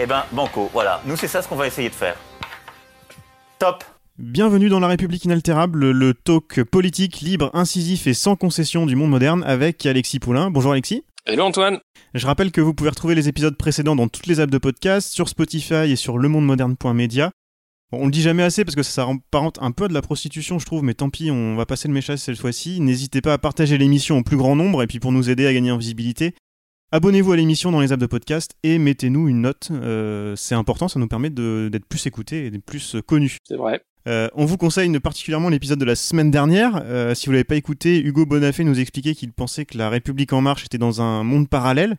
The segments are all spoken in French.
Eh ben, banco, voilà. Nous, c'est ça ce qu'on va essayer de faire. Top Bienvenue dans La République inaltérable, le talk politique, libre, incisif et sans concession du monde moderne avec Alexis Poulain. Bonjour Alexis. Hello Antoine. Je rappelle que vous pouvez retrouver les épisodes précédents dans toutes les apps de podcast, sur Spotify et sur lemondemoderne.media. Bon, on le dit jamais assez parce que ça s'apparente un peu à de la prostitution, je trouve, mais tant pis, on va passer le message cette fois-ci. N'hésitez pas à partager l'émission au plus grand nombre et puis pour nous aider à gagner en visibilité, abonnez-vous à l'émission dans les apps de podcast et mettez-nous une note. Euh, c'est important, ça nous permet d'être plus écoutés et d'être plus connus. C'est vrai. Euh, on vous conseille particulièrement l'épisode de la semaine dernière. Euh, si vous l'avez pas écouté, Hugo Bonafé nous expliquait qu'il pensait que la République en marche était dans un monde parallèle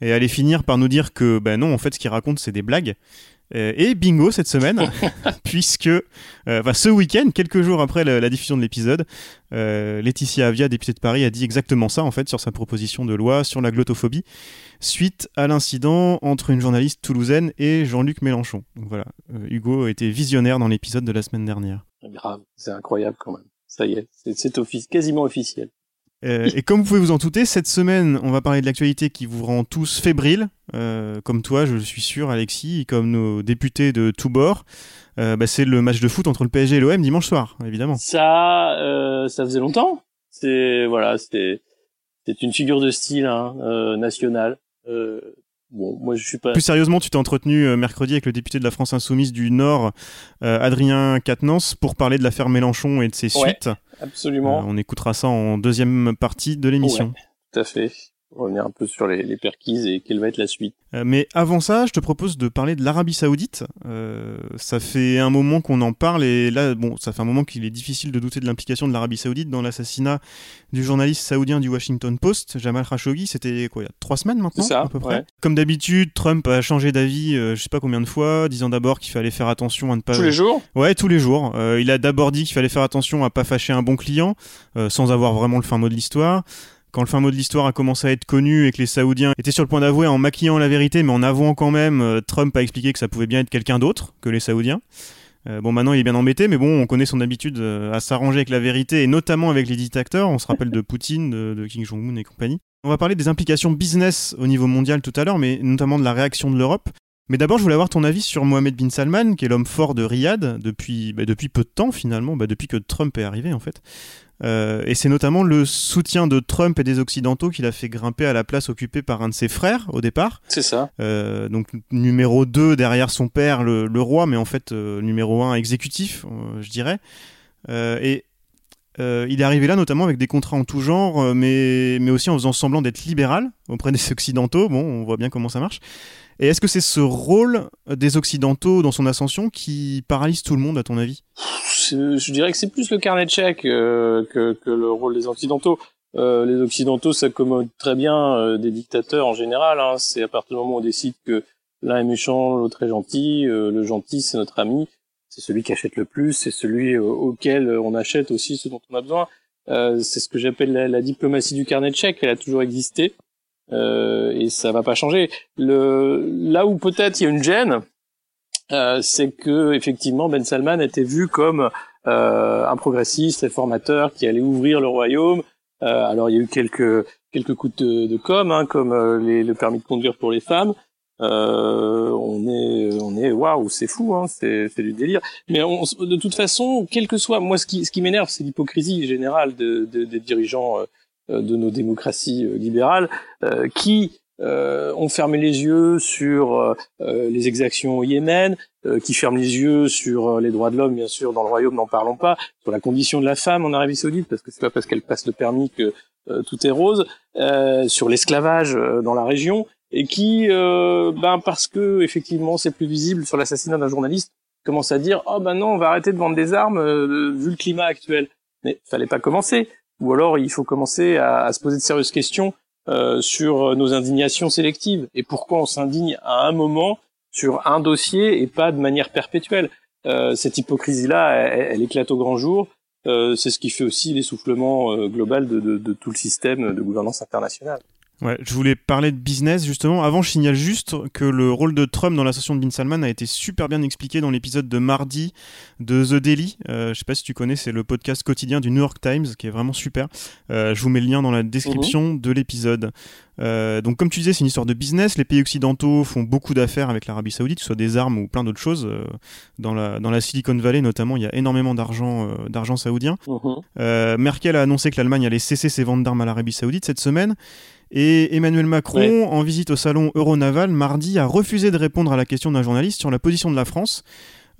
et allait finir par nous dire que ben non, en fait, ce qu'il raconte, c'est des blagues. Euh, et bingo cette semaine, puisque euh, enfin, ce week-end, quelques jours après la, la diffusion de l'épisode, euh, Laetitia Avia, députée de Paris, a dit exactement ça en fait sur sa proposition de loi sur la glottophobie, suite à l'incident entre une journaliste toulousaine et Jean-Luc Mélenchon. Donc voilà, Hugo était visionnaire dans l'épisode de la semaine dernière. Grave. C'est incroyable quand même. Ça y est, c'est- offici- quasiment officiel. Euh, et comme vous pouvez vous en douter, cette semaine, on va parler de l'actualité qui vous rend tous fébriles, euh, comme toi, je suis sûr, Alexis, comme nos députés de tous bords. Euh, bah, c'est le match de foot entre le PSG et l'OM dimanche soir, évidemment. Ça, euh, ça faisait longtemps. C'est voilà, c'était c'est une figure de style hein, euh, nationale. Bon, moi je suis pas. Plus sérieusement, tu t'es entretenu euh, mercredi avec le député de la France Insoumise du Nord, euh, Adrien Quatennens, pour parler de l'affaire Mélenchon et de ses Ouais, suites. Absolument. Euh, on écoutera ça en deuxième partie de l'émission. Ouais, tout à fait. Revenir un peu sur les, les perquises et quelle va être la suite. Euh, mais avant ça, je te propose de parler de l'Arabie Saoudite. Euh, ça fait un moment qu'on en parle et là, bon, ça fait un moment qu'il est difficile de douter de l'implication de l'Arabie Saoudite dans l'assassinat du journaliste saoudien du Washington Post, Jamal Khashoggi. C'était quoi, il y a trois semaines maintenant, C'est ça, à peu près? ouais. Comme d'habitude, Trump a changé d'avis, euh, je sais pas combien de fois, disant d'abord qu'il fallait faire attention à ne pas. Tous les jours? Ouais, tous les jours. Euh, il a d'abord dit qu'il fallait faire attention à pas fâcher un bon client, euh, sans avoir vraiment le fin mot de l'histoire. Quand le fin mot de l'histoire a commencé à être connu et que les Saoudiens étaient sur le point d'avouer en maquillant la vérité, mais en avouant quand même, euh, Trump a expliqué que ça pouvait bien être quelqu'un d'autre que les Saoudiens. Euh, bon, maintenant il est bien embêté, mais bon, on connaît son habitude euh, à s'arranger avec la vérité et notamment avec les dictateurs. On se rappelle de Poutine, de, de Kim Jong-un et compagnie. On va parler des implications business au niveau mondial tout à l'heure, mais notamment de la réaction de l'Europe. Mais d'abord, je voulais avoir ton avis sur Mohamed bin Salman, qui est l'homme fort de Riyad depuis, bah, depuis peu de temps finalement, bah, depuis que Trump est arrivé en fait. Euh, et c'est notamment le soutien de Trump et des Occidentaux qui l'a fait grimper à la place occupée par un de ses frères au départ. C'est ça. Euh, donc numéro 2 derrière son père, le, le roi, mais en fait euh, numéro 1 exécutif, je dirais. Et il est arrivé là notamment avec des contrats en tout genre, mais, mais aussi en faisant semblant d'être libéral auprès des Occidentaux. Bon, on voit bien comment ça marche. Et est-ce que c'est ce rôle des Occidentaux dans son ascension qui paralyse tout le monde, à ton avis? Je dirais que c'est plus le carnet de chèques euh, que, que le rôle des Occidentaux. Euh, les Occidentaux s'accommodent très bien euh, des dictateurs en général. Hein. C'est à partir du moment où on décide que l'un est méchant, l'autre est gentil. euh, le gentil, c'est notre ami. C'est celui qui achète le plus. C'est celui euh, auquel on achète aussi ce dont on a besoin. Euh, c'est ce que j'appelle la, la diplomatie du carnet de chèques. Elle a toujours existé. Et ça va pas changer. Le, là où peut-être il y a une gêne, euh, c'est que effectivement Ben Salman était vu comme euh, un progressiste réformateur qui allait ouvrir le royaume. Euh, alors il y a eu quelques quelques coups de, de com, hein, comme euh, les, le permis de conduire pour les femmes. Euh, on est on est waouh, c'est fou, hein, c'est c'est du délire. Mais on, de toute façon, quel que soit, moi ce qui ce qui m'énerve, c'est l'hypocrisie générale de, de- des dirigeants de nos démocraties libérales qui euh, ont fermé les yeux sur euh, euh, les exactions au Yémen, euh, qui ferment les yeux sur les droits de l'homme, bien sûr, dans le royaume, n'en parlons pas, sur la condition de la femme en Arabie Saoudite, parce que c'est pas parce qu'elle passe le permis que tout est rose, sur l'esclavage dans la région, et qui, ben parce que effectivement c'est plus visible sur l'assassinat d'un journaliste, commence à dire oh ben non, on va arrêter de vendre des armes euh, vu le climat actuel. Mais fallait pas commencer, ou alors il faut commencer à, à se poser de sérieuses questions euh, sur nos indignations sélectives et pourquoi on s'indigne à un moment sur un dossier et pas de manière perpétuelle. cette hypocrisie-là, elle, éclate au grand jour. c'est ce qui fait aussi l'essoufflement global de, de, tout le système de gouvernance internationale. Ouais, je voulais parler de business justement. Avant, je signale juste que le rôle de Trump dans l'association de Bin Salman a été super bien expliqué dans l'épisode de mardi de The Daily. Euh, je sais pas si tu connais, c'est le podcast quotidien du New York Times qui est vraiment super. Euh, je vous mets le lien dans la description mhm. de l'épisode. Euh, donc comme tu disais, c'est une histoire de business. Les pays occidentaux font beaucoup d'affaires avec l'Arabie Saoudite, que ce soit des armes ou plein d'autres choses. Euh, dans, la, dans la Silicon Valley notamment, il y a énormément d'argent d'argent saoudien. Mhm. Merkel a annoncé que l'Allemagne allait cesser ses ventes d'armes à l'Arabie Saoudite cette semaine. Et Emmanuel Macron, en visite au salon Euronaval mardi, a refusé de répondre à la question d'un journaliste sur la position de la France.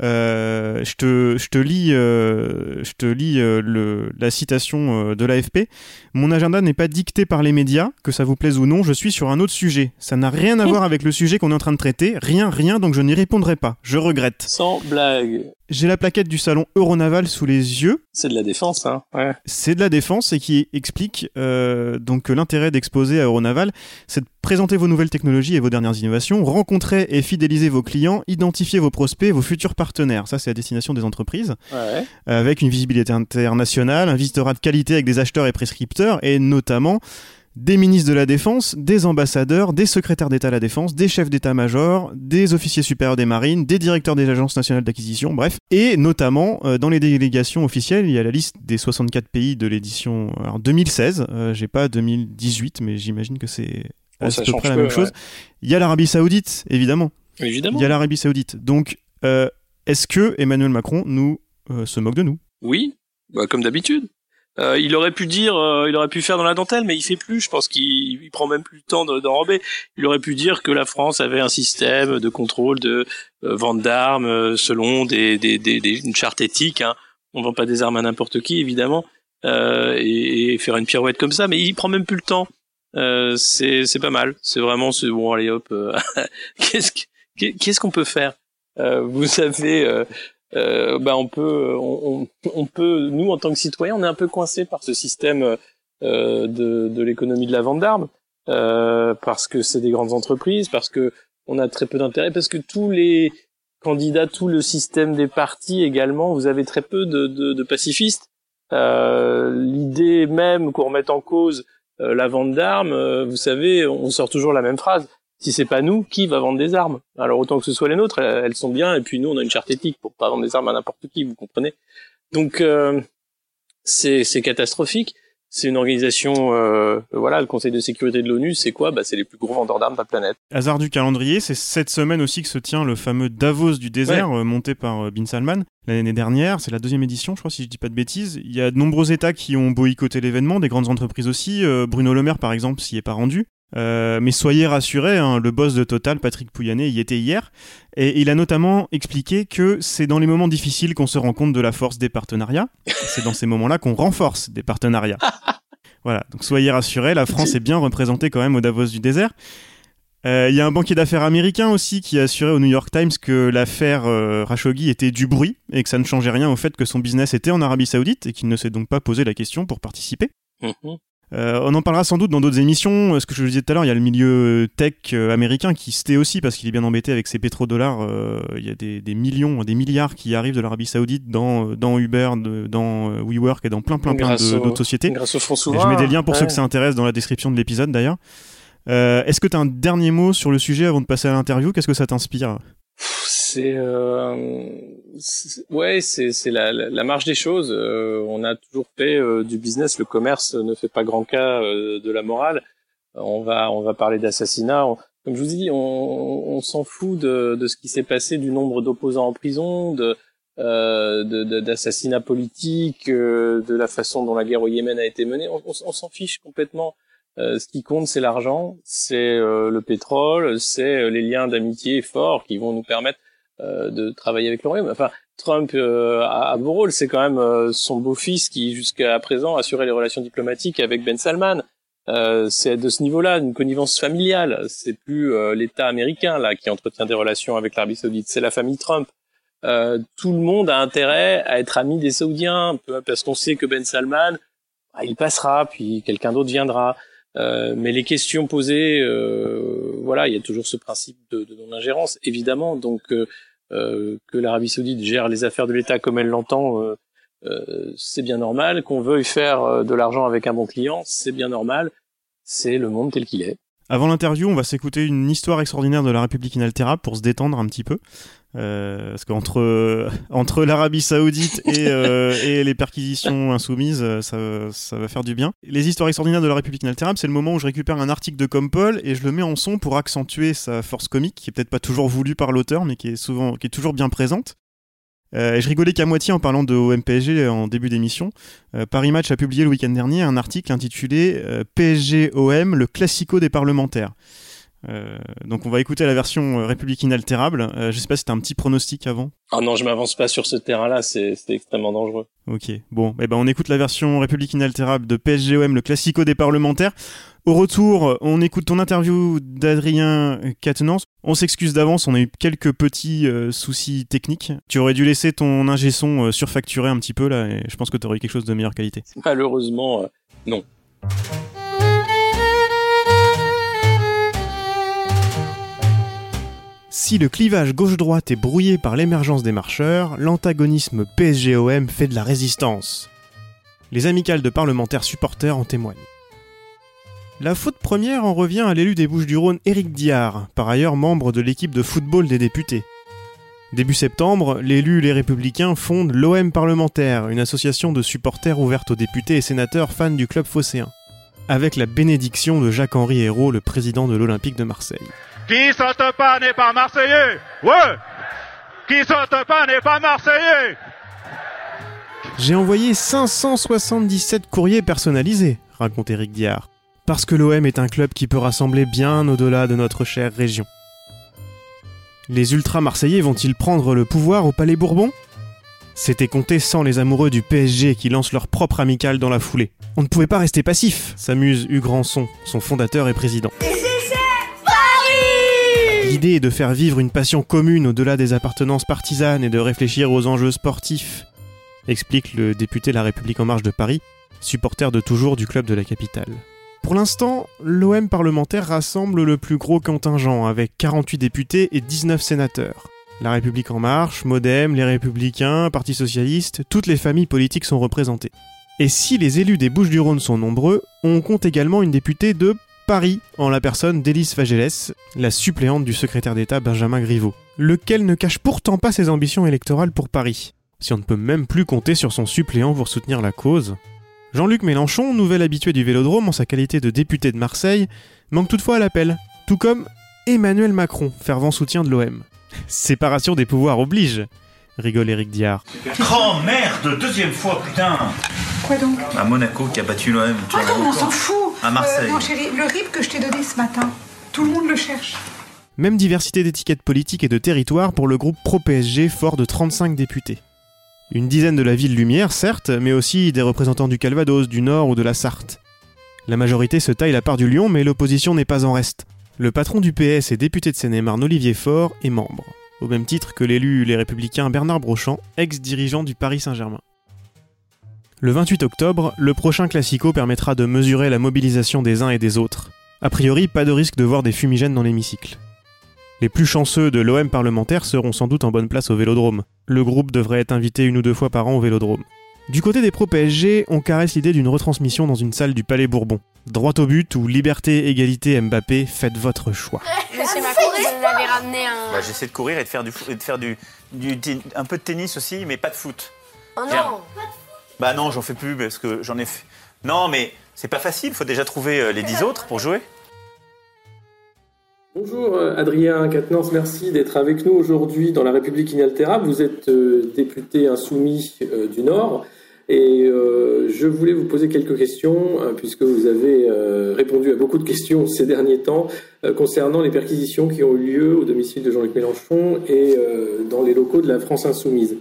Euh, je, te, je te lis, euh, je te lis euh, le, la citation de l'AFP. Mon agenda n'est pas dicté par les médias, que ça vous plaise ou non, je suis sur un autre sujet. Ça n'a rien à voir avec le sujet qu'on est en train de traiter, rien, rien, donc je n'y répondrai pas. Je regrette. Sans blague. J'ai la plaquette du salon Euronaval sous les yeux. C'est de la défense, hein. Ouais. C'est de la défense et qui explique euh, donc que l'intérêt d'exposer à Euronaval, c'est de présenter vos nouvelles technologies et vos dernières innovations, rencontrer et fidéliser vos clients, identifier vos prospects, vos futurs partenaires. Ça, c'est la destination des entreprises. Ouais. Avec une visibilité internationale, un visitorat de qualité avec des acheteurs et prescripteurs et notamment des ministres de la Défense, des ambassadeurs, des secrétaires d'État à la Défense, des chefs d'état-major, des officiers supérieurs des marines, des directeurs des agences nationales d'acquisition, bref. Et notamment, euh, dans les délégations officielles, il y a la liste des 64 pays de l'édition 2016. Euh, J'ai pas 2018, mais j'imagine que c'est à peu près la même chose. Il y a l'Arabie Saoudite, évidemment. Évidemment. Il y a l'Arabie Saoudite. Donc, euh, est-ce que Emmanuel Macron nous euh, se moque de nous? Oui, bah, comme d'habitude. Euh, il aurait pu dire, euh, il aurait pu faire dans la dentelle, mais il fait plus. Je pense qu'il prend même plus le temps d'enrober. il aurait pu dire que la France avait un système de contrôle de euh, vente d'armes selon des, des, des, des, une charte éthique. Hein. On vend pas des armes à n'importe qui, évidemment, et, et, faire une pirouette comme ça. Mais il prend même plus le temps. c'est pas mal. C'est vraiment ce bon allez hop. qu'est-ce qu'on peut faire? Vous savez euh, bah on peut, on, peut, nous en tant que citoyens, on est un peu coincé par ce système euh, de, l'économie de la vente d'armes, euh, parce que c'est des grandes entreprises, parce que on a très peu d'intérêt, parce que tous les candidats, tout le système des partis également, vous avez très peu de, de, pacifistes. L'idée même qu'on remette en cause la vente d'armes, vous savez, on sort toujours la même phrase si c'est pas nous, qui va vendre des armes? Alors autant que ce soit les nôtres, elles sont bien, et puis nous on a une charte éthique pour pas vendre des armes à n'importe qui, vous comprenez? Donc euh, c'est catastrophique. C'est une organisation, euh, voilà, le Conseil de sécurité de l'ONU, c'est quoi? Bah, C'est les plus gros vendeurs d'armes de la planète. Hasard du calendrier, c'est cette semaine aussi que se tient le fameux Davos du désert, euh, monté par Bin Salman. L'année dernière, c'est la deuxième édition, je crois, si je dis pas de bêtises. Il y a de nombreux États qui ont boycotté l'événement, des grandes entreprises aussi. Bruno Le Maire, par exemple, s'y est pas rendu. Euh, mais soyez rassurés, hein, le boss de Total, Patrick Pouyanné, y était hier, et il a notamment expliqué que c'est dans les moments difficiles qu'on se rend compte de la force des partenariats. C'est dans ces moments-là qu'on renforce des partenariats. Voilà, donc soyez rassurés, la France est bien représentée quand même au Davos du désert. Euh, il y a un banquier d'affaires américain aussi qui a assuré au New York Times que l'affaire euh, Khashoggi était du bruit et que ça ne changeait rien au fait que son business était en Arabie Saoudite et qu'il ne s'est donc pas posé la question pour participer. Mhm. Euh, on en parlera sans doute dans d'autres émissions. Euh, ce que je vous disais tout à l'heure, il y a le milieu tech euh, américain qui se tait aussi parce qu'il est bien embêté avec ses pétrodollars. il y a des, millions, des milliards qui arrivent de l'Arabie Saoudite dans, dans Uber, dans WeWork et dans plein plein plein d'autres sociétés. je mets des liens pour ceux que ça intéresse dans la description de l'épisode d'ailleurs. Est-ce que tu as un dernier mot sur le sujet avant de passer à l'interview? Qu'est-ce que ça t'inspire? C'est euh, ouais c'est c'est la, la marge des choses. Euh, on a toujours fait euh, du business. Le commerce ne fait pas grand cas euh, de la morale. On va on va parler d'assassinat. Comme je vous dis on, on s'en fout de, de ce qui s'est passé du nombre d'opposants en prison de d'assassinats politiques de la façon dont la guerre au Yémen a été menée. On, on s'en fiche complètement. Euh, ce qui compte, c'est l'argent, c'est euh, le pétrole, c'est euh, les liens d'amitié forts qui vont nous permettre de travailler avec royaume. Enfin, Trump a un beau rôle, c'est quand même son beau-fils qui, jusqu'à présent, assurait les relations diplomatiques avec Ben Salman. c'est de ce niveau-là, une connivence familiale. C'est plus l'État américain là qui entretient des relations avec l'Arabie Saoudite, c'est la famille Trump. tout le monde a intérêt à être ami des Saoudiens, parce qu'on sait que Ben Salman, bah, il passera, puis quelqu'un d'autre viendra. Mais les questions posées, voilà, il y a toujours ce principe de, de non-ingérence, évidemment. Donc que l'Arabie Saoudite gère les affaires de l'État comme elle l'entend, c'est bien normal. Qu'on veuille faire de l'argent avec un bon client, c'est bien normal. C'est le monde tel qu'il est. Avant l'interview, on va s'écouter une histoire extraordinaire de la République inaltérable pour se détendre un petit peu. Euh, parce qu'entre entre l'Arabie Saoudite et, euh, et, les perquisitions insoumises, ça, ça, va faire du bien. Les histoires extraordinaires de la République inaltérable, c'est le moment où je récupère un article de Compol et je le mets en son pour accentuer sa force comique, qui est peut-être pas toujours voulue par l'auteur, mais qui est souvent, qui est toujours bien présente. Euh, je rigolais qu'à moitié en parlant de OMPSG en début d'émission. Euh, Paris Match a publié le week-end dernier un article intitulé euh, PSG-OM, le classico des parlementaires. Donc on va écouter la version République inaltérable. je sais pas si t'as un petit pronostic avant. Ah non, je m'avance pas sur ce terrain-là, c'est extrêmement dangereux. Ok, bon, eh ben on écoute la version République inaltérable de PSG-OM, le classico des parlementaires. Au retour, on écoute ton interview d'Adrien Catenance. On s'excuse d'avance, on a eu quelques petits euh, soucis techniques. Tu aurais dû laisser ton ingé son euh, surfacturer un petit peu là, et je pense que tu aurais eu quelque chose de meilleure qualité. Malheureusement, euh, non. Si le clivage gauche-droite est brouillé par l'émergence des marcheurs, l'antagonisme PSGOM fait de la résistance. Les amicales de parlementaires supporters en témoignent. La faute première en revient à l'élu des Bouches-du-Rhône Éric Diard, par ailleurs membre de l'équipe de football des députés. Début septembre, l'élu Les Républicains fonde l'OM parlementaire, une association de supporters ouverte aux députés et sénateurs fans du club phocéen, avec la bénédiction de Jacques-Henri Hérault, le président de l'Olympique de Marseille. Qui saute pas n'est pas marseillais Ouais Qui saute pas n'est pas marseillais J'ai envoyé 577 courriers personnalisés, raconte Éric Diard parce que l'OM est un club qui peut rassembler bien au-delà de notre chère région. Les ultra-marseillais vont-ils prendre le pouvoir au Palais Bourbon? C'était compté sans les amoureux du PSG qui lancent leur propre amicale dans la foulée. On ne pouvait pas rester passif, s'amuse Hugues Ranson, son fondateur et président. L'idée est de faire vivre une passion commune au-delà des appartenances partisanes et de réfléchir aux enjeux sportifs, explique le député La République en marche de Paris, supporter de toujours du club de la capitale. Pour l'instant, l'OM parlementaire rassemble le plus gros contingent avec 48 députés et 19 sénateurs. La République en marche, Modem, les Républicains, Parti socialiste, toutes les familles politiques sont représentées. Et si les élus des Bouches-du-Rhône sont nombreux, on compte également une députée de Paris, en la personne d'Élise Fageles, la suppléante du secrétaire d'État Benjamin Griveaux, lequel ne cache pourtant pas ses ambitions électorales pour Paris. Si on ne peut même plus compter sur son suppléant pour soutenir la cause, Jean-Luc Mélenchon, nouvel habitué du Vélodrome en sa qualité de député de Marseille, manque toutefois à l'appel, tout comme Emmanuel Macron, fervent soutien de l'OM. Séparation des pouvoirs oblige, rigole Eric Diard. Oh merde, deuxième fois, putain Quoi donc? À Monaco qui a battu l'OM. Ah non, on s'en fout À Marseille. Euh, non chérie, le RIP que je t'ai donné ce matin, tout le monde le cherche. Même diversité d'étiquettes politiques et de territoires pour le groupe pro-PSG fort de 35 députés. Une dizaine de la ville Lumière, certes, mais aussi des représentants du Calvados, du Nord ou de la Sarthe. La majorité se taille la part du lion, mais l'opposition n'est pas en reste. Le patron du PS et député de Seine-et-Marne, Olivier Faure, est membre, au même titre que l'élu Les Républicains Bernard Brochamp, ex-dirigeant du Paris Saint-Germain. Le 28 octobre, le prochain Classico permettra de mesurer la mobilisation des uns et des autres. A priori, pas de risque de voir des fumigènes dans l'hémicycle. Les plus chanceux de l'OM parlementaire seront sans doute en bonne place au Vélodrome. Le groupe devrait être invité une ou deux fois par an au Vélodrome. Du côté des pro-PSG, on caresse l'idée d'une retransmission dans une salle du Palais Bourbon. Droit au but ou liberté, égalité, Mbappé, faites votre choix. Monsieur Macron, vous avez ramené un... Bah, J'essaie de courir et de faire, du, et de faire du, du, un peu de tennis aussi, mais pas de foot. Oh non Bah non, j'en fais plus parce que j'en ai fait. Non, mais c'est pas facile, faut déjà trouver euh, les 10 autres pour jouer. Bonjour euh, Adrien Quatennens, merci d'être avec nous aujourd'hui dans la République inaltérable. Vous êtes euh, député insoumis du Nord et je voulais vous poser quelques questions puisque vous avez répondu à beaucoup de questions ces derniers temps concernant les perquisitions qui ont eu lieu au domicile de Jean-Luc Mélenchon et dans les locaux de la France insoumise.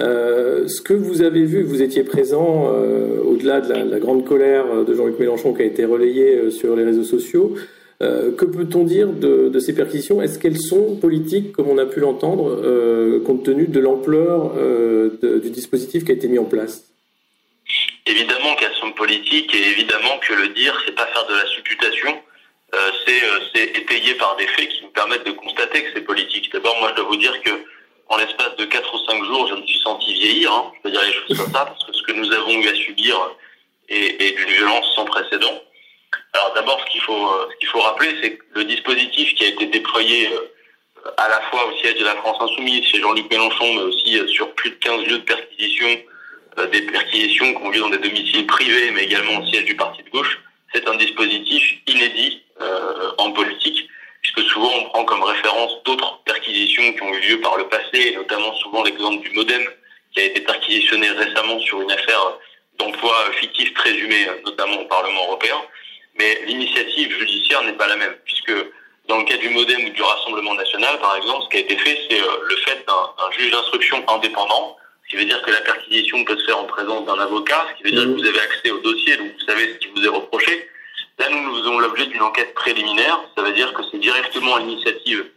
Euh, ce que vous avez vu, vous étiez présent euh, au-delà de la, grande colère de Jean-Luc Mélenchon qui a été relayée euh, sur les réseaux sociaux. Que peut-on dire de, ces perquisitions? Est-ce qu'elles sont politiques, comme on a pu l'entendre, compte tenu de l'ampleur du dispositif qui a été mis en place? Évidemment qu'elles orientation politique et évidemment que le dire, c'est pas faire de la supputation, c'est étayé par des faits qui nous permettent de constater que c'est politique. D'abord, moi, je dois vous dire que en l'espace de 4 ou 5 jours, je me suis senti vieillir, hein, je peux dire les choses comme ça, parce que ce que nous avons eu à subir est, d'une violence sans précédent. Alors d'abord, ce qu'il faut, euh, ce qu'il faut rappeler, c'est que le dispositif qui a été déployé euh, à la fois au siège de la France Insoumise, chez Jean-Luc Mélenchon, mais aussi euh, sur plus de 15 lieux de perquisition, des perquisitions qui ont lieu dans des domiciles privés, mais également au siège du parti de gauche, c'est un dispositif inédit euh, en politique, puisque souvent on prend comme référence d'autres perquisitions qui ont eu lieu par le passé, et notamment souvent l'exemple du Modem, qui a été perquisitionné récemment sur une affaire d'emploi fictif présumé, notamment au Parlement européen. Mais l'initiative judiciaire n'est pas la même, puisque dans le cas du Modem ou du Rassemblement national, par exemple, ce qui a été fait, c'est euh, le fait d'un juge d'instruction indépendant, ce qui veut dire que la perquisition peut se faire en présence d'un avocat, ce qui veut dire que vous avez accès au dossier, donc vous savez ce qui vous est reproché. Là, nous, nous faisons l'objet d'une enquête préliminaire, ça veut dire que c'est directement à l'initiative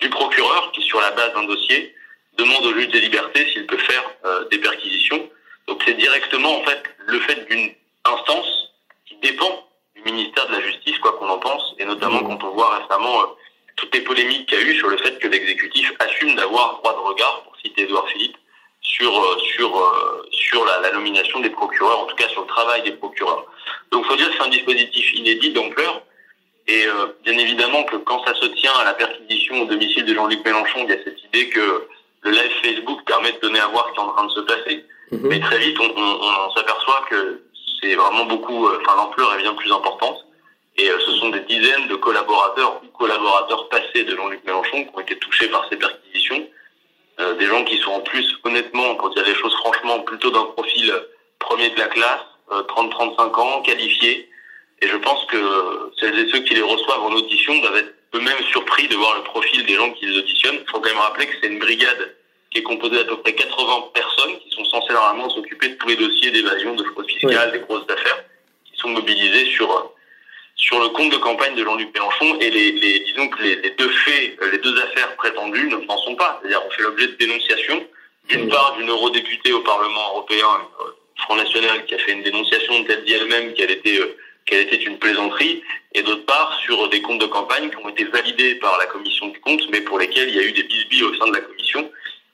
du procureur qui, sur la base d'un dossier, demande au juge des libertés s'il peut faire euh, des perquisitions. Donc c'est directement en fait le fait d'une instance qui dépend du ministère de la Justice, quoi qu'on en pense, et notamment quand on voit récemment euh, toutes les polémiques qu'il y a eu sur le fait que l'exécutif assume d'avoir droit de regard, pour citer Edouard Philippe, sur euh, sur euh, sur la, la nomination des procureurs, en tout cas sur le travail des procureurs. Donc faut dire que c'est un dispositif inédit d'ampleur. Et euh, bien évidemment que quand ça se tient à la perquisition au domicile de Jean-Luc Mélenchon, il y a cette idée que le live Facebook permet de donner à voir ce qui est en train de se passer. Mais très vite, on, on- on s'aperçoit que c'est vraiment beaucoup, euh, enfin l'ampleur est bien plus importante. Et euh, ce sont des dizaines de collaborateurs ou collaborateurs passés de Jean-Luc Mélenchon qui ont été touchés par ces perquisitions. Euh, des gens qui sont en plus, honnêtement, pour dire les choses franchement, plutôt d'un profil premier de la classe, euh, 30-35 ans, qualifiés. Et je pense que celles et ceux qui les reçoivent en audition doivent être eux-mêmes surpris de voir le profil des gens qui les auditionnent. Il faut quand même rappeler que c'est une brigade qui est composée d'à peu près 80 personnes qui sont censées normalement s'occuper de tous les dossiers d'évasion, de fraude fiscale, des grosses affaires, qui sont mobilisés sur euh, sur le compte de campagne de Jean-Luc Mélenchon et les, les disons que les, les deux faits, les deux affaires prétendues ne- n'en sont pas. C'est-à-dire on fait l'objet de dénonciations, d'une part d'une eurodéputée au Parlement européen, euh, Front National, qui a fait une dénonciation dont elle dit elle-même qu'elle était euh, qu'elle était une plaisanterie, et d'autre part sur des comptes de campagne qui ont été validés par la commission du compte, mais pour lesquels il y a eu des bisbilles au sein de la commission.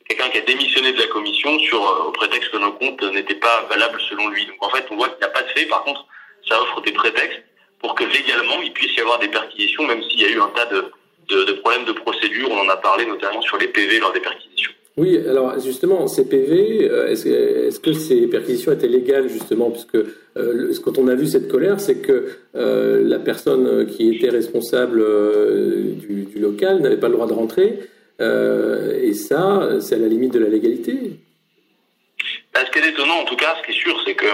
Quelqu'un qui a démissionné de la commission sur euh, au prétexte que nos comptes n'étaient pas valables selon lui. Donc en fait, on voit qu'il n'y a pas de fait. Par contre, ça offre des prétextes pour que légalement il puisse y avoir des perquisitions, même s'il y a eu un tas de, de, de problèmes de procédure. On en a parlé notamment sur les PV lors des perquisitions. Oui, alors justement, ces PV, euh, est-ce que ces perquisitions étaient légales justement? Puisque euh, quand on a vu cette colère, c'est que euh, la personne qui était responsable euh, du, du local n'avait pas le droit de rentrer. Et ça, c'est à la limite de la légalité. Bah, ce qui est étonnant, en tout cas, ce qui est sûr, c'est que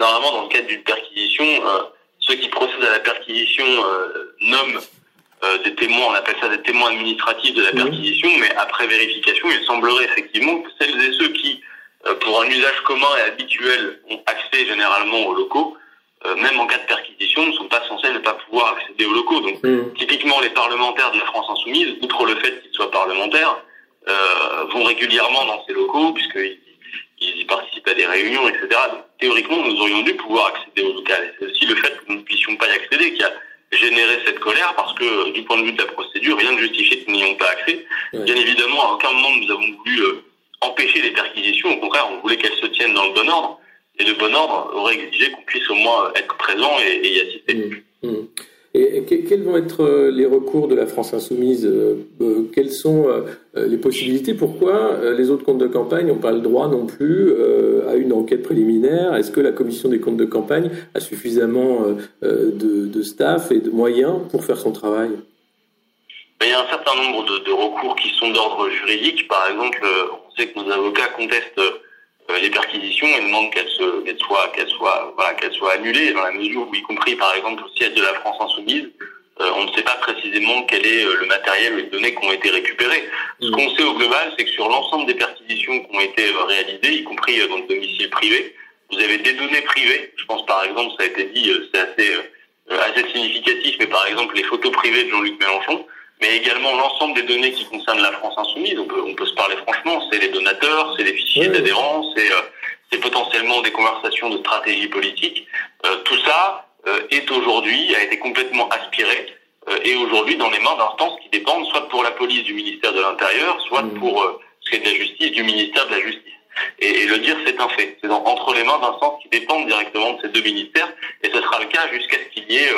normalement, dans le cadre d'une perquisition, ceux qui procèdent à la perquisition euh, nomment euh, des témoins, on appelle ça des témoins administratifs de la perquisition, mais après vérification, il semblerait effectivement que celles et ceux qui, euh, pour un usage commun et habituel, ont accès généralement aux locaux, euh, même en cas de perquisition, ne sont pas censés ne pas pouvoir accéder aux locaux. Donc, typiquement, les parlementaires de la France Insoumise, outre le fait qu'ils soient parlementaires, euh, vont régulièrement dans ces locaux, puisqu'ils ils y participent à des réunions, etc. Donc, théoriquement, nous aurions dû pouvoir accéder au local. C'est aussi le fait que nous ne puissions pas y accéder qui a généré cette colère, parce que euh, du point de vue de la procédure, rien ne justifiait que nous n'y ayons pas accès. Bien évidemment, à aucun moment nous avons voulu euh, empêcher les perquisitions, au contraire, on voulait qu'elles se tiennent dans le bon ordre, et le bon ordre aurait exigé qu'on puisse au moins être présent et, et y assister. Hmm. Quels vont être euh, les recours de la France insoumise euh, euh, Quelles sont les possibilités? Pourquoi les autres comptes de campagne n'ont pas le droit non plus à une enquête préliminaire? Est-ce que la commission des comptes de campagne a suffisamment de, staff et de moyens pour faire son travail? Il y a un certain nombre de, recours qui sont d'ordre juridique. Par exemple, on sait que nos avocats contestent les perquisitions et demandent qu'elles se- qu'elles soient, qu'elles soient, voilà, qu'elles soient annulées dans la mesure où, y compris par exemple au siège de la France Insoumise, euh, on ne sait pas précisément quel est euh, le matériel ou les données qui ont été récupérées. Ce qu'on sait au global, c'est que sur l'ensemble des perquisitions qui ont été euh, réalisées, y compris euh, dans le domicile privé, vous avez des données privées. Je pense par exemple, ça a été dit, euh, c'est assez, euh, assez significatif, mais par exemple les photos privées de Jean-Luc Mélenchon, mais également l'ensemble des données qui concernent la France insoumise. On peut, on peut se parler franchement, c'est les donateurs, c'est les fichiers d'adhérents, c'est euh, c'est potentiellement des conversations de stratégie politique. tout ça est aujourd'hui, a été complètement aspiré et aujourd'hui dans les mains d'instances qui dépendent soit pour la police du ministère de l'Intérieur, soit mmh. pour ce qui est de la justice du ministère de la Justice. Et, le dire, c'est un fait. C'est entre les mains d'instances qui dépendent directement de ces deux ministères, et ce sera le cas jusqu'à ce qu'il y ait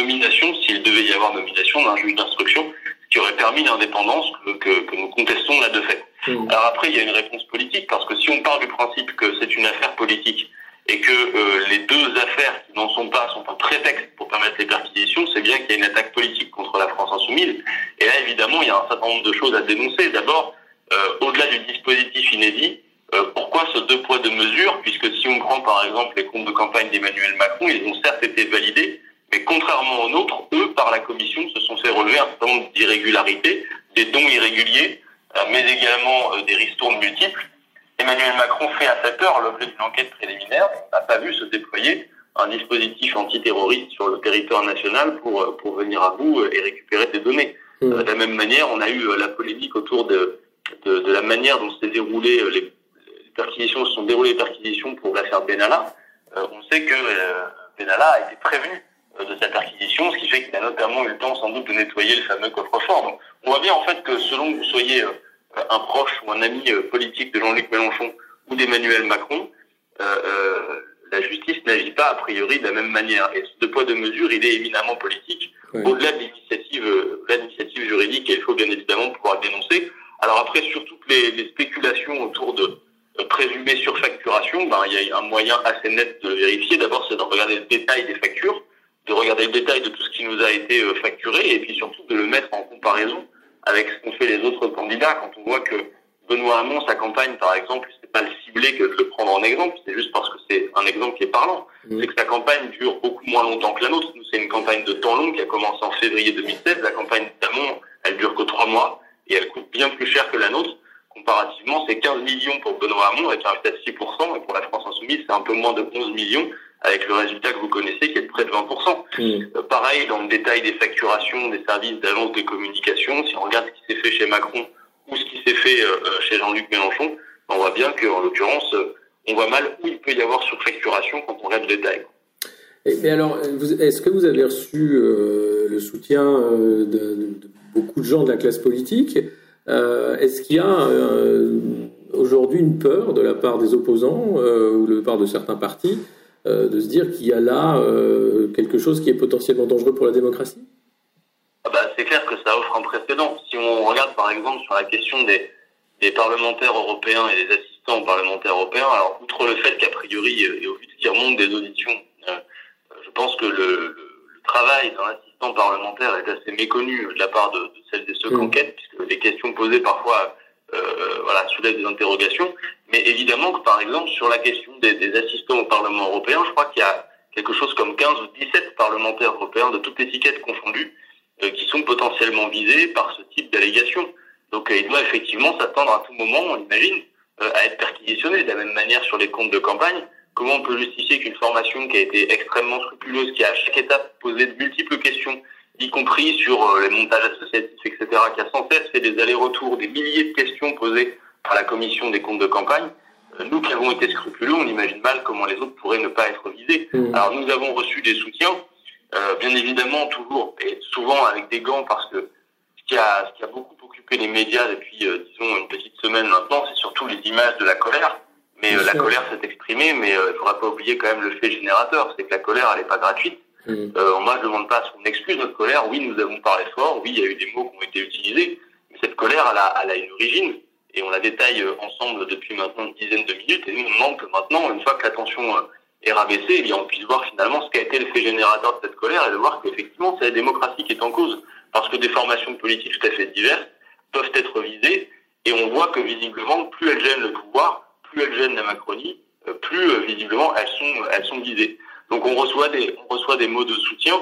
nomination, s'il devait y avoir nomination d'un juge d'instruction, ce qui aurait permis l'indépendance que, que, nous contestons là de fait. Mmh. Alors après, il y a une réponse politique, parce que si on part du principe que c'est une affaire politique et que euh, les deux affaires qui n'en sont pas sont un prétexte pour permettre les perquisitions, c'est bien qu'il y a une attaque politique contre la France insoumise. Et là, évidemment, il y a un certain nombre de choses à dénoncer. D'abord, euh, au-delà du dispositif inédit, euh, pourquoi ce deux poids deux mesures? Puisque si on prend par exemple les comptes de campagne d'Emmanuel Macron, ils ont certes été validés, mais contrairement aux nôtres, eux, par la Commission, se sont fait relever un certain nombre d'irrégularités, des dons irréguliers, euh, mais également euh, des ristournes multiples. Emmanuel Macron fait à cette heure l'objet d'une enquête préliminaire. On n'a pas vu se déployer un dispositif antiterroriste sur le territoire national pour, euh, pour venir à bout et récupérer des données. Mmh. de la même manière, on a eu la polémique autour de, de, de la manière dont s'est déroulé les, les, perquisitions, se sont déroulées les perquisitions pour l'affaire Benalla. on sait que Benalla a été prévenu de cette perquisition, ce qui fait qu'il a notamment eu le temps sans doute de nettoyer le fameux coffre-fort. Donc on voit bien en fait que selon que vous soyez euh, un proche ou un ami euh, politique de Jean-Luc Mélenchon ou d'Emmanuel Macron, euh, la justice n'agit pas a priori de la même manière. Et ce poids de mesure, il est éminemment politique, au-delà de l'initiative juridique, et il faut bien évidemment pouvoir dénoncer. Alors après, sur toutes les, les spéculations autour de présumée surfacturation, ben, il y a un moyen assez net de vérifier. D'abord, c'est de regarder le détail des factures de regarder le détail de tout ce qui nous a été euh, facturé et puis surtout de le mettre en comparaison avec ce qu'ont fait les autres candidats. Quand on voit que Benoît Hamon, sa campagne, par exemple, c'est pas le cibler que de le prendre en exemple, c'est juste parce que c'est un exemple qui est parlant. C'est que sa campagne dure beaucoup moins longtemps que la nôtre. Nous, c'est une campagne de temps long qui a commencé en février 2016. La campagne d'Hamon, elle dure que trois mois et elle coûte bien plus cher que la nôtre. Comparativement, c'est 15 millions pour Benoît Hamon avec un de 6%, et pour la France Insoumise, c'est un peu moins de 11 millions avec le résultat que vous connaissez qui est de près de 20%. Mmh. Euh, pareil, dans le détail des facturations des services d'agence de communication, si on regarde ce qui s'est fait chez Macron ou ce qui s'est fait euh, euh, chez Jean-Luc Mélenchon, on voit bien qu'en l'occurrence, on voit mal où il peut y avoir surfacturation quand on regarde le détail. mais alors, est-ce que vous avez reçu le soutien de, de, beaucoup de gens de la classe politique? Est-ce qu'il y a aujourd'hui une peur de la part des opposants ou de la part de certains partis euh, de se dire qu'il y a là euh, quelque chose qui est potentiellement dangereux pour la démocratie? Ah bah, C'est clair que ça offre un précédent. Si on regarde par exemple sur la question des, des parlementaires européens et des assistants parlementaires européens, alors outre le fait qu'a priori, euh, et au vu de ce qui remonte des auditions, je pense que le, travail d'un assistant parlementaire est assez méconnu de la part de, celles et ceux mmh. qu'enquête, puisque les questions posées parfois euh, voilà, soulève des interrogations. Mais évidemment que, par exemple, sur la question des, assistants au Parlement européen, je crois qu'il y a quelque chose comme 15 ou 17 parlementaires européens de toutes étiquettes confondues euh, qui sont potentiellement visés par ce type d'allégation. Donc, euh, il doit effectivement s'attendre à tout moment, on imagine, euh, à être perquisitionné. De la même manière sur les comptes de campagne, comment on peut justifier qu'une formation qui a été extrêmement scrupuleuse, qui a à chaque étape posé de multiples questions, y compris sur euh, les montages associatifs, etc., qui a sans cesse fait des allers-retours, des milliers de questions posées par la commission des comptes de campagne. Euh, nous qui avons été scrupuleux, on imagine mal comment les autres pourraient ne pas être visés. Mmh. Alors nous avons reçu des soutiens, euh, bien évidemment toujours, et souvent avec des gants, parce que ce qui a, ce qui a beaucoup occupé les médias depuis, disons, une petite semaine maintenant, c'est surtout les images de la colère. Mais la colère s'est exprimée, mais il ne faudra pas oublier quand même le fait générateur, c'est que la colère, elle n'est pas gratuite. Mm. Euh, moi, je ne demande pas son excuse, notre colère. Oui, nous avons parlé fort. Oui, il y a eu des mots qui ont été utilisés. Mais cette colère, elle a, elle a une origine. Et on la détaille euh, ensemble depuis maintenant une dizaine de minutes. Et nous, on demande que maintenant, une fois que l'attention euh, est rabaissée, eh bien, on puisse voir finalement ce qu'a été le fait générateur de cette colère et de voir qu'effectivement, c'est la démocratie qui est en cause. Parce que des formations politiques tout à fait diverses peuvent être visées. Et on voit que visiblement, plus elles gênent le pouvoir, plus elles gênent la Macronie, plus visiblement elles sont, elles sont visées. Donc on reçoit des, on reçoit des mots de soutien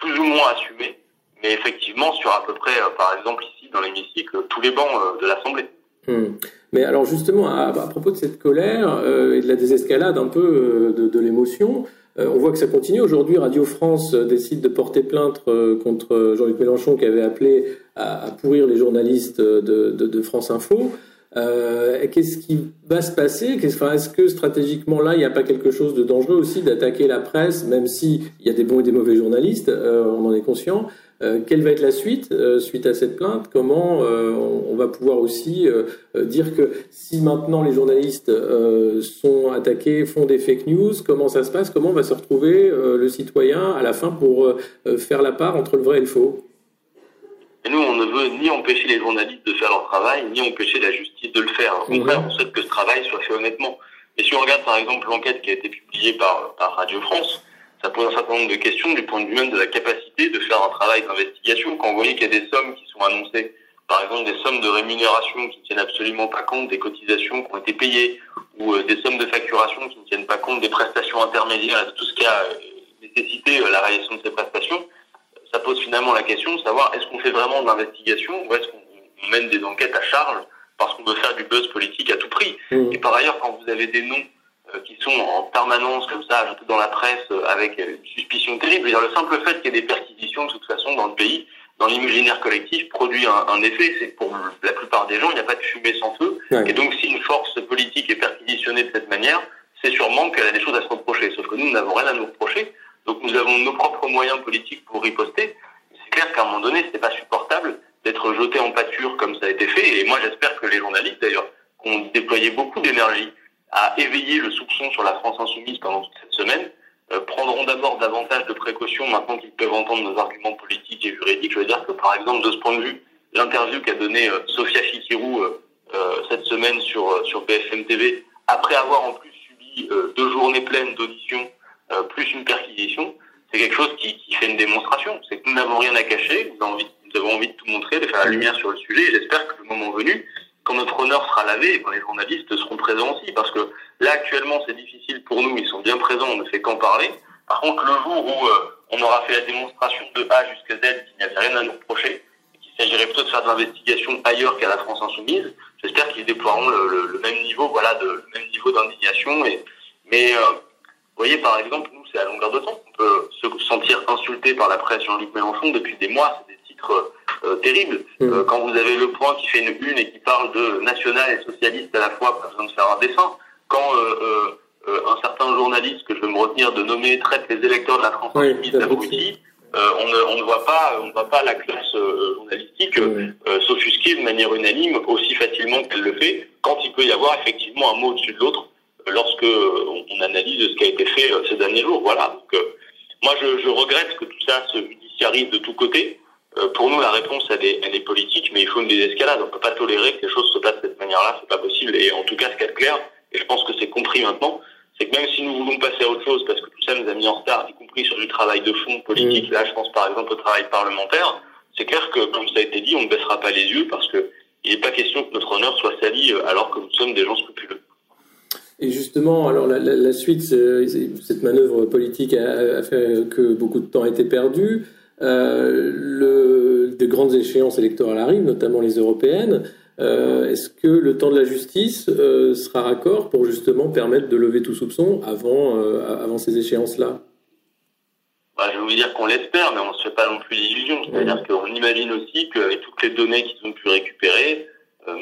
plus ou moins assumés, mais effectivement sur à peu près, euh, par exemple ici dans l'hémicycle, tous les bancs euh, de l'Assemblée. Hmm. Mais alors justement, à, propos de cette colère euh, et de la désescalade un peu de, l'émotion, on voit que ça continue. Aujourd'hui, Radio France décide de porter plainte contre Jean-Luc Mélenchon qui avait appelé à, pourrir les journalistes de France Info. Euh, qu'est-ce qui va se passer? Est-ce que stratégiquement là, il n'y a pas quelque chose de dangereux aussi d'attaquer la presse, même s'il y a des bons et des mauvais journalistes, euh, on en est conscient. Euh, quelle va être la suite suite à cette plainte? Comment on, va pouvoir aussi dire que si maintenant les journalistes sont attaqués, font des fake news, comment ça se passe? Comment va se retrouver le citoyen à la fin pour faire la part entre le vrai et le faux? Et nous, on ne veut ni empêcher les journalistes de faire leur travail, ni empêcher la justice de le faire. Au contraire, on souhaite que ce travail soit fait honnêtement. Et si on regarde par exemple l'enquête qui a été publiée par, par Radio France, ça pose un certain nombre de questions du point de vue même de la capacité de faire un travail d'investigation. Quand vous voyez qu'il y a des sommes qui sont annoncées, par exemple des sommes de rémunération qui ne tiennent absolument pas compte des cotisations qui ont été payées, ou euh, des sommes de facturation qui ne tiennent pas compte des prestations intermédiaires, tout ce qui a euh, nécessité euh, la réalisation de ces prestations, ça pose finalement la question de savoir est-ce qu'on fait vraiment de l'investigation ou est-ce qu'on mène des enquêtes à charge parce qu'on veut faire du buzz politique à tout prix? Mmh. Et par ailleurs, quand vous avez des noms euh, qui sont en permanence comme ça, ajoutés dans la presse euh, avec une suspicion terrible, dire, le simple fait qu'il y ait des perquisitions de toute façon dans le pays, dans l'imaginaire collectif, produit un, effet. C'est pour la plupart des gens, il n'y a pas de fumée sans feu. Et donc, si une force politique est perquisitionnée de cette manière, c'est sûrement qu'elle a des choses à se reprocher. Sauf que nous, nous n'avons rien à nous reprocher. Donc nous avons nos propres moyens politiques pour riposter. C'est clair qu'à un moment donné, ce n'est pas supportable d'être jeté en pâture comme ça a été fait. Et moi, j'espère que les journalistes, d'ailleurs, qui ont déployé beaucoup d'énergie à éveiller le soupçon sur la France insoumise pendant toute cette semaine, euh, prendront d'abord davantage de précautions maintenant qu'ils peuvent entendre nos arguments politiques et juridiques. Je veux dire que, par exemple, de ce point de vue, l'interview qu'a donnée euh, Sophia Chikirou euh, cette semaine sur, sur BFM TV, après avoir en plus subi deux journées pleines d'auditions euh, plus une perquisition, c'est quelque chose qui, qui, fait une démonstration. C'est que nous n'avons rien à cacher, nous avons, envie, nous avons envie de tout montrer, de faire la lumière sur le sujet, et j'espère que le moment venu, quand notre honneur sera lavé, quand les journalistes seront présents aussi, parce que là actuellement c'est difficile pour nous, ils sont bien présents, on ne fait qu'en parler. Par contre, le jour où euh, on aura fait la démonstration de A jusqu'à Z qu'il n'y avait rien à nous reprocher, qu'il s'agirait plutôt de faire de l'investigation ailleurs qu'à la France insoumise, j'espère qu'ils déploieront le, le, même niveau, voilà, de, le même niveau d'indignation. Et mais euh, vous voyez, par exemple, nous, c'est à longueur de temps. On peut se sentir insulté par la presse Jean-Luc Mélenchon depuis des mois. C'est des titres euh, terribles. Mmh. Euh, quand vous avez Le Point qui fait une une et qui parle de national et socialiste à la fois, pas besoin de faire un dessin. Quand euh, un certain journaliste, que je vais me retenir de nommer, traite les électeurs de la France oui, d'abrutis, on, ne, on ne voit pas, on ne voit pas la classe journalistique s'offusquer de manière unanime aussi facilement qu'elle le fait, quand il peut y avoir effectivement un mot au-dessus de l'autre lorsque on analyse ce qui a été fait euh, ces derniers jours. Voilà. Donc, euh, moi, je, je, regrette que tout ça se judiciarise de tous côtés. Euh, pour nous, la réponse, elle est, elle est, politique, mais il faut une désescalade. On ne peut pas tolérer que les choses se passent de cette manière-là. C'est pas possible. Et en tout cas, ce qu'il y a de clair, et je pense que c'est compris maintenant, c'est que même si nous voulons passer à autre chose, parce que tout ça nous a mis en retard, y compris sur du travail de fond politique, mmh. là, je pense par exemple au travail parlementaire, c'est clair que, comme ça a été dit, on ne baissera pas les yeux parce que il n'est pas question que notre honneur soit sali alors que nous sommes des gens scrupuleux. Et justement, alors la, la, la suite, cette manœuvre politique a, a, fait que beaucoup de temps a été perdu. Euh, le, de grandes échéances électorales arrivent, notamment les européennes. Euh, Est-ce que le temps de la justice euh, sera raccord pour justement permettre de lever tout soupçon avant, avant ces échéances-là? Bah, Je vais vous dire qu'on l'espère, mais on ne se fait pas non plus d'illusions. C'est-à-dire qu'on imagine aussi qu'avec toutes les données qu'ils ont pu récupérer,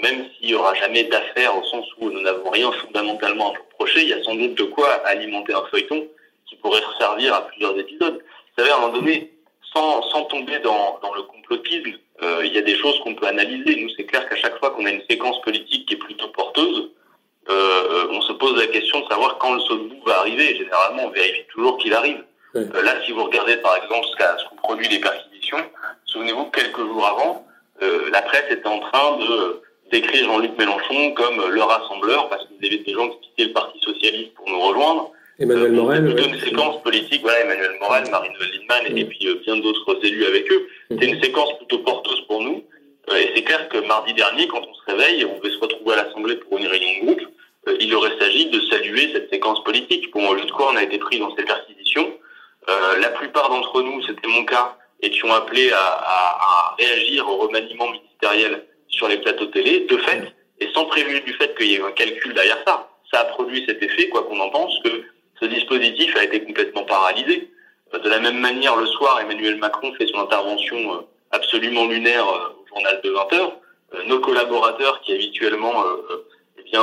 même s'il n'y aura jamais d'affaires au sens où nous n'avons rien fondamentalement à reprocher, il y a sans doute de quoi alimenter un feuilleton qui pourrait servir à plusieurs épisodes. Vous savez, à un moment donné, sans, sans tomber dans, dans le complotisme, euh, il y a des choses qu'on peut analyser. Nous, c'est clair qu'à chaque fois qu'on a une séquence politique qui est plutôt porteuse, euh, on se pose la question de savoir quand le saut de bout va arriver. généralement, on vérifie toujours qu'il arrive. Euh, là, si vous regardez par exemple ce qu'ont produit les perquisitions, souvenez-vous que quelques jours avant, euh, la presse était en train de décrire Jean-Luc Mélenchon comme le rassembleur, parce qu'il y avait des gens qui quittaient le Parti Socialiste pour nous rejoindre. Emmanuel euh, Morel. Plutôt une séquence politique, voilà, Emmanuel Morel, Marine Lindman et, puis euh, bien d'autres élus avec eux. C'est une séquence plutôt porteuse pour nous. Euh, et c'est clair que mardi dernier, quand on se réveille, on veut se retrouver à l'Assemblée pour une réunion de groupe, euh, il aurait s'agit de saluer cette séquence politique. Pour de quoi on a été pris dans ces perquisitions. la plupart d'entre nous, c'était mon cas, étions appelés à, à, à réagir au remaniement ministériel sur les plateaux télé, de fait, et sans prévu du fait qu'il y ait un calcul derrière ça. Ça a produit cet effet, quoi qu'on en pense, que ce dispositif a été complètement paralysé. Euh, de la même manière, le soir, Emmanuel Macron fait son intervention euh, absolument lunaire euh, au journal de 20 heures. nos collaborateurs qui habituellement eh bien,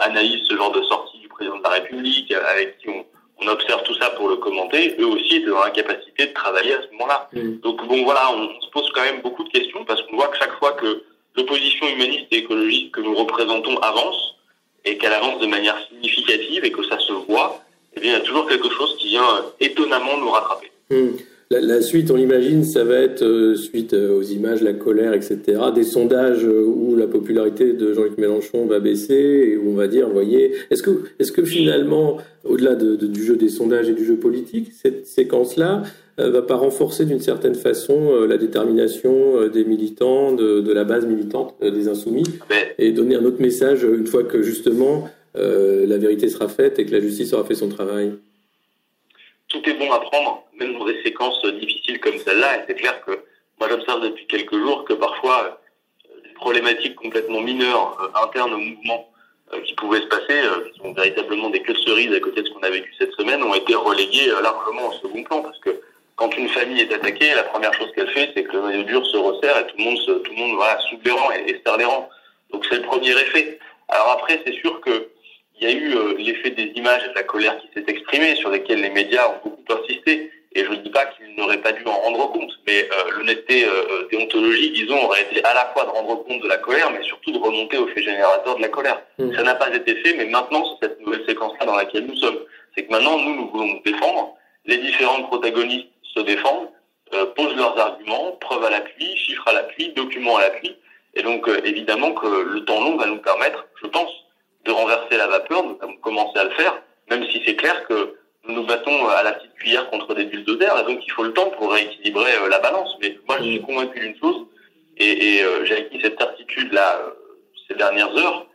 analysent ce genre de sortie du président de la République, avec qui on, on observe tout ça pour le commenter, eux aussi étaient dans l'incapacité de travailler à ce moment-là. Donc bon voilà, on, se pose quand même beaucoup de questions parce qu'on voit que chaque fois que l'opposition humaniste et écologiste que nous représentons avance et qu'elle avance de manière significative et que ça se voit, eh bien il y a toujours quelque chose qui vient étonnamment nous rattraper. Mmh. La, suite, on l'imagine, ça va être, euh, suite euh, aux images, la colère, etc., des sondages euh, où la popularité de Jean-Luc Mélenchon va baisser et où on va dire, voyez, est-ce que, est-ce que finalement, au-delà de, du jeu des sondages et du jeu politique, cette séquence-là ne va pas renforcer d'une certaine façon la détermination des militants, de, de la base militante des insoumis, et donner un autre message une fois que justement la vérité sera faite et que la justice aura fait son travail? Tout est bon à prendre, même dans des séquences difficiles comme celle-là. Et c'est clair que moi j'observe depuis quelques jours que parfois euh, des problématiques complètement mineures euh, internes au mouvement euh, qui pouvaient se passer, qui sont véritablement des queues cerises à côté de ce qu'on a vécu cette semaine, ont été reléguées largement au second plan parce que quand une famille est attaquée, la première chose qu'elle fait, c'est que le noyau dur se resserre et tout le monde, se, tout le monde voilà, les rangs et, et serre les rangs. Donc c'est le premier effet. Alors après, c'est sûr que il y a eu euh, l'effet des images et de la colère qui s'est exprimée, sur lesquelles les médias ont beaucoup insisté. Et je ne dis pas qu'ils n'auraient pas dû en rendre compte, mais euh, l'honnêteté euh, déontologique, disons, aurait été à la fois de rendre compte de la colère, mais surtout de remonter au fait générateur de la colère. Mmh. Ça n'a pas été fait, mais maintenant, c'est cette nouvelle séquence-là dans laquelle nous sommes. C'est que maintenant, nous, nous voulons nous défendre. Les différents protagonistes se défendent, posent leurs arguments, preuves à l'appui, chiffres à l'appui, documents à l'appui. Et donc, évidemment que le temps long va nous permettre, je pense, de renverser la vapeur, nous avons commencé à le faire, même si c'est clair que nous nous battons à la petite cuillère contre des bulldozers, et donc il faut le temps pour rééquilibrer euh, la balance. Mais moi, je suis mm. convaincu d'une chose, et, et euh, j'ai acquis cette certitude là euh, ces dernières heures.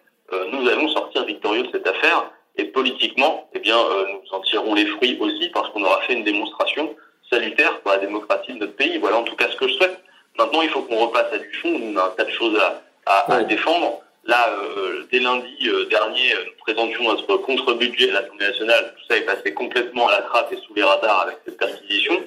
nous allons sortir victorieux de cette affaire, et politiquement, eh bien, nous en tirerons les fruits aussi, parce qu'on aura fait une démonstration salutaire pour la démocratie de notre pays. Voilà en tout cas ce que je souhaite. Maintenant, il faut qu'on repasse à du fond. On a un tas de choses à, à, à défendre. Là, euh, dès lundi euh, dernier, euh, nous présentions notre contre-budget à l'Assemblée nationale. Tout ça est passé complètement à la trappe et sous les radars avec cette perquisition.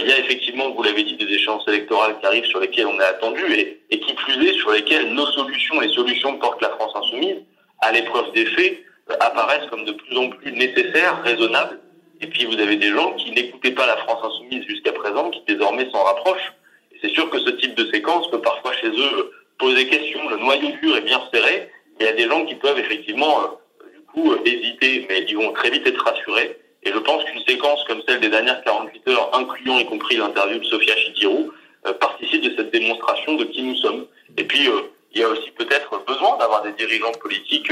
il y a effectivement, vous l'avez dit, des échéances électorales qui arrivent sur lesquelles on est attendu et, et qui plus est sur lesquelles nos solutions, les solutions que porte la France insoumise, à l'épreuve des faits, apparaissent comme de plus en plus nécessaires, raisonnables. Et puis vous avez des gens qui n'écoutaient pas la France insoumise jusqu'à présent, qui désormais s'en rapprochent. C'est sûr que ce type de séquence peut parfois chez eux poser question. Le noyau dur est bien serré. Il y a des gens qui peuvent effectivement, euh, du coup, euh, hésiter, mais ils vont très vite être rassurés. Et je pense qu'une séquence comme celle des dernières 48 heures, incluant y compris l'interview de Sofia Chikirou, euh, participe de cette démonstration de qui nous sommes. Et puis, il y a aussi peut-être besoin d'avoir des dirigeants politiques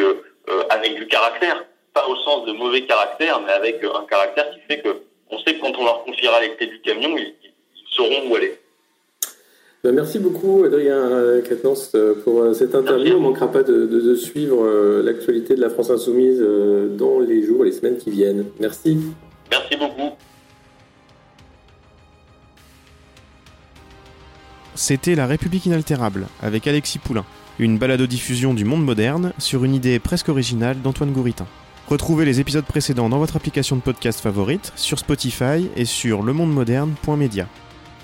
avec du caractère, pas au sens de mauvais caractère, mais avec un caractère qui fait que on sait que quand on leur confiera les clés du camion, ils, ils sauront où aller. Bah, merci beaucoup, Adrien Quatennens, euh, pour euh, cette interview. On ne manquera pas de, suivre euh, l'actualité de la France Insoumise dans les jours et les semaines qui viennent. Merci. Merci beaucoup. C'était La République inaltérable avec Alexis Poulain, une balado-diffusion du monde moderne sur une idée presque originale d'Antoine Gouritin. Retrouvez les épisodes précédents dans votre application de podcast favorite, sur Spotify et sur lemondemoderne.media.